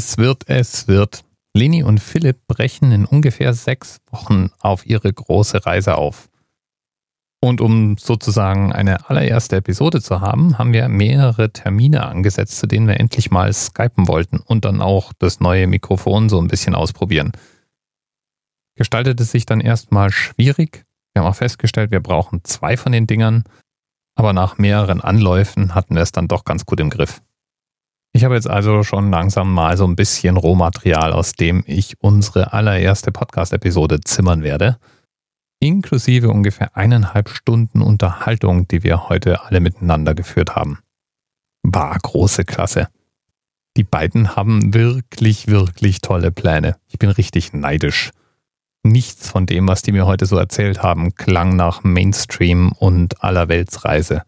Es wird, es wird. Leni und Philipp brechen in ungefähr sechs Wochen auf ihre große Reise auf. Und um sozusagen eine allererste Episode zu haben, haben wir mehrere Termine angesetzt, zu denen wir endlich mal skypen wollten und dann auch das neue Mikrofon so ein bisschen ausprobieren. Gestaltete sich dann erstmal schwierig. Wir haben auch festgestellt, wir brauchen zwei von den Dingern, aber nach mehreren Anläufen hatten wir es dann doch ganz gut im Griff. Ich habe jetzt also schon langsam mal so ein bisschen Rohmaterial, aus dem ich unsere allererste Podcast-Episode zimmern werde inklusive ungefähr eineinhalb Stunden Unterhaltung, die wir heute alle miteinander geführt haben. War große Klasse. Die beiden haben wirklich, wirklich tolle Pläne. Ich bin richtig neidisch. Nichts von dem, was die mir heute so erzählt haben, klang nach Mainstream und allerweltsreise.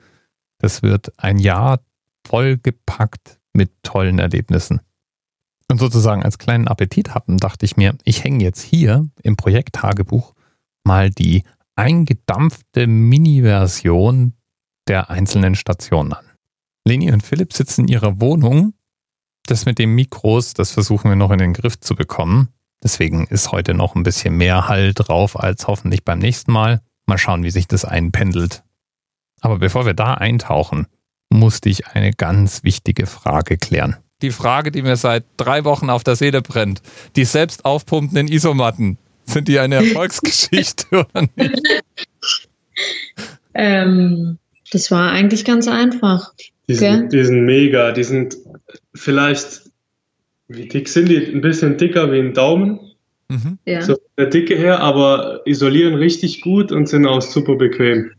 Das wird ein Jahr vollgepackt mit tollen Erlebnissen. Und sozusagen als kleinen Appetit hatten, dachte ich mir, ich hänge jetzt hier im Projekttagebuch mal die eingedampfte Mini-Version der einzelnen Stationen an. Leni und Philipp sitzen in ihrer Wohnung. Das mit den Mikros, das versuchen wir noch in den Griff zu bekommen. Deswegen ist heute noch ein bisschen mehr Hall drauf als hoffentlich beim nächsten Mal. Mal schauen, wie sich das einpendelt. Aber bevor wir da eintauchen, musste ich eine ganz wichtige Frage klären. Die Frage, die mir seit drei Wochen auf der Seele brennt. Die selbst aufpumpenden Isomatten. Sind die eine Erfolgsgeschichte oder nicht? Ähm, das war eigentlich ganz einfach. Die sind, die sind mega. Die sind vielleicht, wie dick sind die? Ein bisschen dicker wie ein Daumen. Mhm. Ja. So von der Dicke her, aber isolieren richtig gut und sind auch super bequem.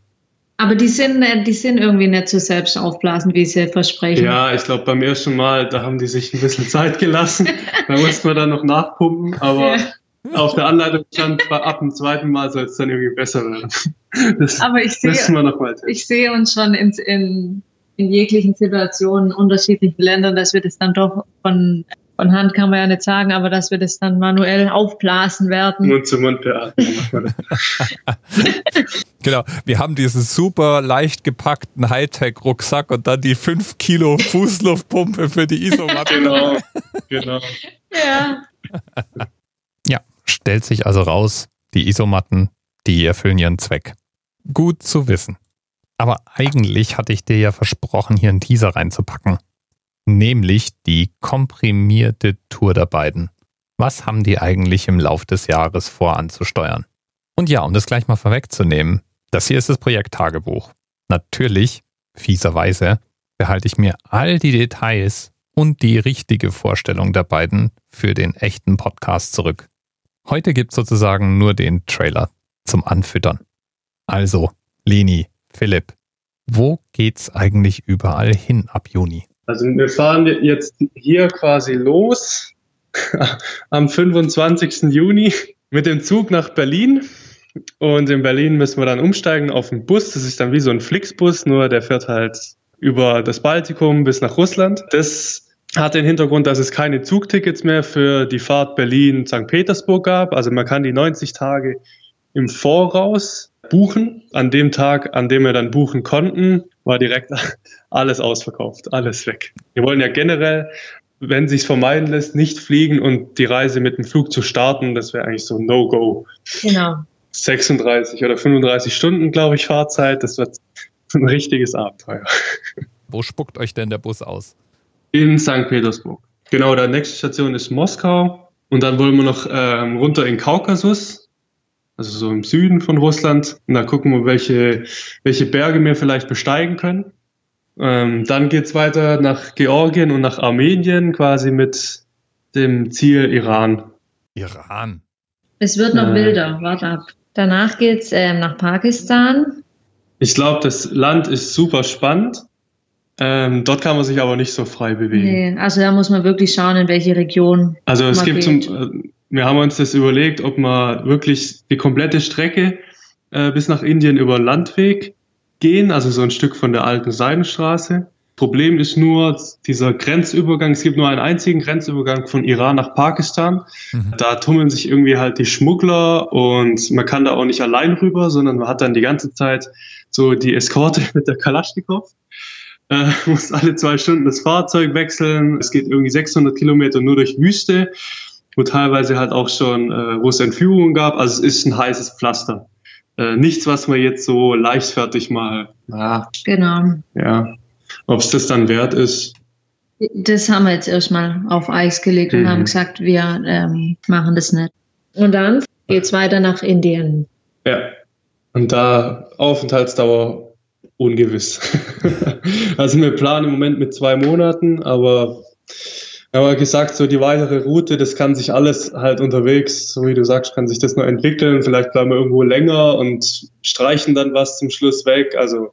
Aber die sind, die sind irgendwie nicht so selbst aufblasen, wie sie versprechen. Ja, ich glaube, beim ersten Mal, da haben die sich ein bisschen Zeit gelassen. da mussten wir dann noch nachpumpen, aber ja auf der Anleitung stand, ab dem zweiten Mal soll es dann irgendwie besser werden. Das Aber ich sehe, ich sehe uns schon in, in, in jeglichen Situationen, unterschiedlichen Ländern, dass wir das dann doch von, von Hand kann man ja nicht sagen, aber dass wir das dann manuell aufblasen werden. Mund zu Mund beatmen. genau, wir haben diesen super leicht gepackten Hightech-Rucksack und dann die 5 Kilo Fußluftpumpe für die Isomatte. genau, genau. Ja stellt sich also raus, die Isomatten, die erfüllen ihren Zweck. Gut zu wissen. Aber eigentlich hatte ich dir ja versprochen, hier einen Teaser reinzupacken. Nämlich die komprimierte Tour der beiden. Was haben die eigentlich im Lauf des Jahres vor anzusteuern? Und ja, um das gleich mal vorwegzunehmen, das hier ist das Projekttagebuch. Natürlich, fieserweise, behalte ich mir all die Details und die richtige Vorstellung der beiden für den echten Podcast zurück. Heute gibt es sozusagen nur den Trailer zum Anfüttern. Also, Leni, Philipp, wo geht's eigentlich überall hin ab Juni? Also wir fahren jetzt hier quasi los am 25. Juni mit dem Zug nach Berlin. Und in Berlin müssen wir dann umsteigen auf einen Bus. Das ist dann wie so ein Flixbus, nur der fährt halt über das Baltikum bis nach Russland. Das hat den Hintergrund, dass es keine Zugtickets mehr für die Fahrt Berlin-St. Petersburg gab. Also man kann die 90 Tage im Voraus buchen. An dem Tag, an dem wir dann buchen konnten, war direkt alles ausverkauft, alles weg. Wir wollen ja generell, wenn sich vermeiden lässt, nicht fliegen und die Reise mit dem Flug zu starten. Das wäre eigentlich so ein No-Go. Genau. 36 oder 35 Stunden, glaube ich, Fahrzeit. Das wird ein richtiges Abenteuer. Wo spuckt euch denn der Bus aus? In St. Petersburg. Genau, der nächste Station ist Moskau. Und dann wollen wir noch ähm, runter in Kaukasus, also so im Süden von Russland. Und da gucken wir, welche, welche Berge wir vielleicht besteigen können. Ähm, dann geht's weiter nach Georgien und nach Armenien, quasi mit dem Ziel Iran. Iran. Es wird noch äh, wilder, warte ab. Danach geht's ähm, nach Pakistan. Ich glaube, das Land ist super spannend. Ähm, dort kann man sich aber nicht so frei bewegen. Nee, also da muss man wirklich schauen, in welche Region. Also es gibt geht. zum, äh, wir haben uns das überlegt, ob man wirklich die komplette Strecke äh, bis nach Indien über Landweg gehen, also so ein Stück von der alten Seidenstraße. Problem ist nur dieser Grenzübergang. Es gibt nur einen einzigen Grenzübergang von Iran nach Pakistan. Mhm. Da tummeln sich irgendwie halt die Schmuggler und man kann da auch nicht allein rüber, sondern man hat dann die ganze Zeit so die Eskorte mit der Kalaschnikow. äh, muss alle zwei Stunden das Fahrzeug wechseln. Es geht irgendwie 600 Kilometer nur durch Wüste, wo teilweise halt auch schon, äh, wo es Entführungen gab. Also es ist ein heißes Pflaster. Äh, nichts, was man jetzt so leichtfertig mal. Ja. Genau. Ja. Ob es das dann wert ist. Das haben wir jetzt erstmal auf Eis gelegt mhm. und haben gesagt, wir ähm, machen das nicht. Und dann geht es weiter nach Indien. Ja. Und da Aufenthaltsdauer ungewiss. also wir planen im Moment mit zwei Monaten, aber haben gesagt, so die weitere Route, das kann sich alles halt unterwegs, so wie du sagst, kann sich das noch entwickeln. Vielleicht bleiben wir irgendwo länger und streichen dann was zum Schluss weg. Also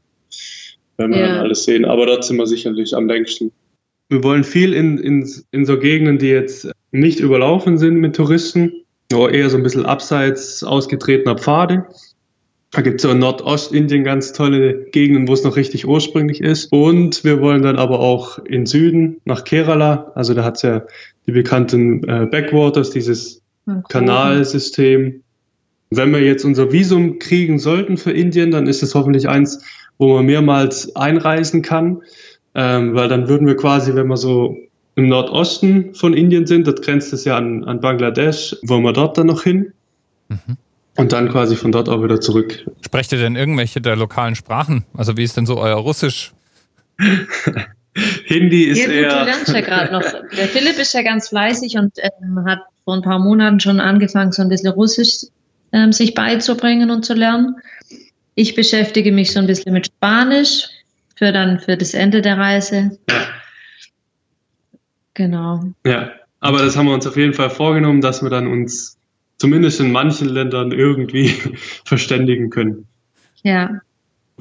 werden wir ja. dann alles sehen. Aber dort sind wir sicherlich am längsten. Wir wollen viel in, in, in so Gegenden, die jetzt nicht überlaufen sind mit Touristen, nur eher so ein bisschen abseits ausgetretener Pfade. Da gibt es so in Nordostindien ganz tolle Gegenden, wo es noch richtig ursprünglich ist. Und wir wollen dann aber auch in Süden nach Kerala. Also da hat es ja die bekannten äh, Backwaters, dieses okay. Kanalsystem. Wenn wir jetzt unser Visum kriegen sollten für Indien, dann ist es hoffentlich eins, wo man mehrmals einreisen kann. Ähm, weil dann würden wir quasi, wenn wir so im Nordosten von Indien sind, das grenzt es ja an, an Bangladesch, wollen wir dort dann noch hin. Mhm. Und dann quasi von dort auch wieder zurück. Sprecht ihr denn irgendwelche der lokalen Sprachen? Also wie ist denn so euer Russisch? Hindi ist ja, eher... Du lernst ja gerade noch. Der Philipp ist ja ganz fleißig und ähm, hat vor ein paar Monaten schon angefangen, so ein bisschen Russisch ähm, sich beizubringen und zu lernen. Ich beschäftige mich so ein bisschen mit Spanisch für dann für das Ende der Reise. Ja. Genau. Ja, aber das haben wir uns auf jeden Fall vorgenommen, dass wir dann uns zumindest in manchen Ländern irgendwie verständigen können. Ja.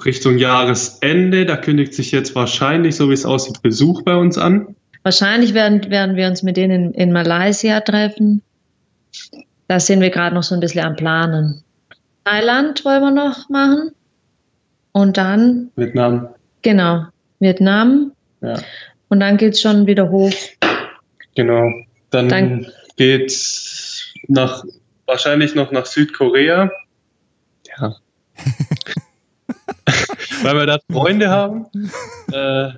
Richtung Jahresende, da kündigt sich jetzt wahrscheinlich, so wie es aussieht, Besuch bei uns an. Wahrscheinlich werden, werden wir uns mit denen in, in Malaysia treffen. Da sind wir gerade noch so ein bisschen am Planen. Thailand wollen wir noch machen. Und dann. Vietnam. Genau, Vietnam. Ja. Und dann geht es schon wieder hoch. Genau. Dann, dann es nach wahrscheinlich noch nach Südkorea. Ja. Weil wir da Freunde haben. Äh,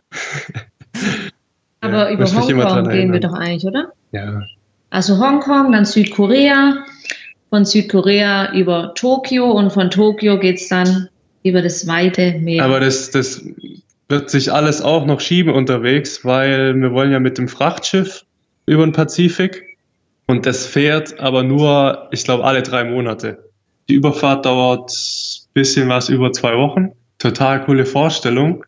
Aber ja, über Hongkong gehen wir doch eigentlich, oder? Ja. Also Hongkong, dann Südkorea, von Südkorea über Tokio und von Tokio geht es dann über das weite Meer. Aber das, das wird sich alles auch noch schieben unterwegs, weil wir wollen ja mit dem Frachtschiff über den Pazifik und das fährt aber nur, ich glaube, alle drei Monate. Die Überfahrt dauert ein bisschen was über zwei Wochen. Total coole Vorstellung,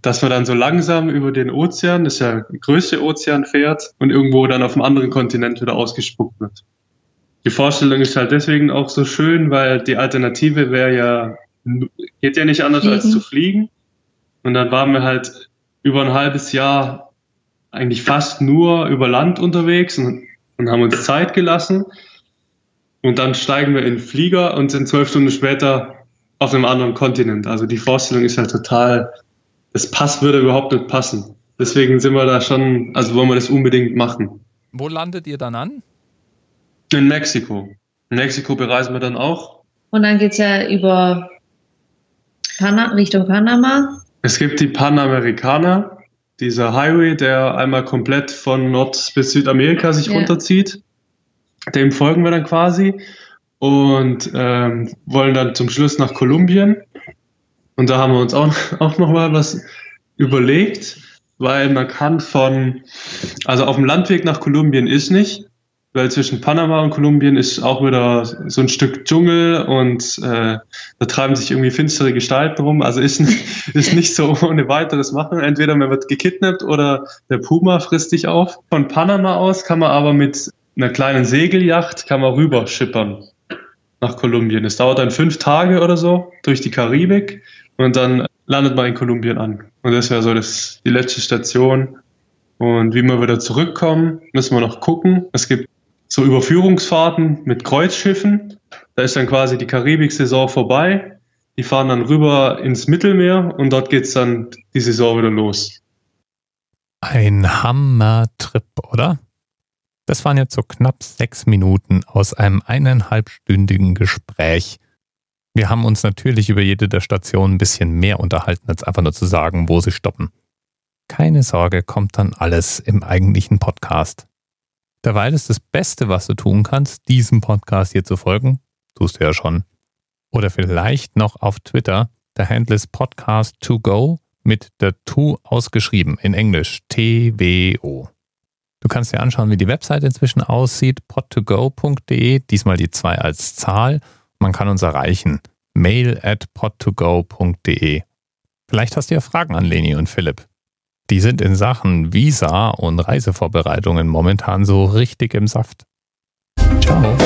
dass man dann so langsam über den Ozean, das ist ja der größte Ozean, fährt und irgendwo dann auf einem anderen Kontinent wieder ausgespuckt wird. Die Vorstellung ist halt deswegen auch so schön, weil die Alternative wäre ja, geht ja nicht anders fliegen. als zu fliegen. Und dann waren wir halt über ein halbes Jahr eigentlich fast nur über Land unterwegs und und haben uns Zeit gelassen. Und dann steigen wir in den Flieger und sind zwölf Stunden später auf einem anderen Kontinent. Also die Vorstellung ist halt total, das Pass würde überhaupt nicht passen. Deswegen sind wir da schon, also wollen wir das unbedingt machen. Wo landet ihr dann an? In Mexiko. In Mexiko bereisen wir dann auch. Und dann geht es ja über Pana Richtung Panama. Es gibt die Panamerikaner dieser Highway, der einmal komplett von Nord- bis Südamerika sich ja. runterzieht. Dem folgen wir dann quasi und ähm, wollen dann zum Schluss nach Kolumbien. Und da haben wir uns auch, auch noch mal was überlegt, weil man kann von, also auf dem Landweg nach Kolumbien ist nicht, weil zwischen Panama und Kolumbien ist auch wieder so ein Stück Dschungel und äh, da treiben sich irgendwie finstere Gestalten rum. Also ist, ist nicht so ohne weiteres machen. Entweder man wird gekidnappt oder der Puma frisst dich auf. Von Panama aus kann man aber mit einer kleinen Segelyacht kann man rüber schippern nach Kolumbien. Es dauert dann fünf Tage oder so durch die Karibik und dann landet man in Kolumbien an. Und das wäre so das, die letzte Station. Und wie wir wieder zurückkommen, müssen wir noch gucken. Es gibt so Überführungsfahrten mit Kreuzschiffen. Da ist dann quasi die Karibik-Saison vorbei. Die fahren dann rüber ins Mittelmeer und dort geht's dann die Saison wieder los. Ein Hammer-Trip, oder? Das waren jetzt so knapp sechs Minuten aus einem eineinhalbstündigen Gespräch. Wir haben uns natürlich über jede der Stationen ein bisschen mehr unterhalten, als einfach nur zu sagen, wo sie stoppen. Keine Sorge, kommt dann alles im eigentlichen Podcast. Derweil ist das Beste, was du tun kannst, diesem Podcast hier zu folgen. Tust du ja schon. Oder vielleicht noch auf Twitter. Der Handle ist Podcast2Go mit der To ausgeschrieben in Englisch. T-W-O. Du kannst dir anschauen, wie die Website inzwischen aussieht. pod2go.de, diesmal die 2 als Zahl. Man kann uns erreichen. Mail at pod2go.de. Vielleicht hast du ja Fragen an Leni und Philipp. Die sind in Sachen Visa und Reisevorbereitungen momentan so richtig im Saft. Ciao.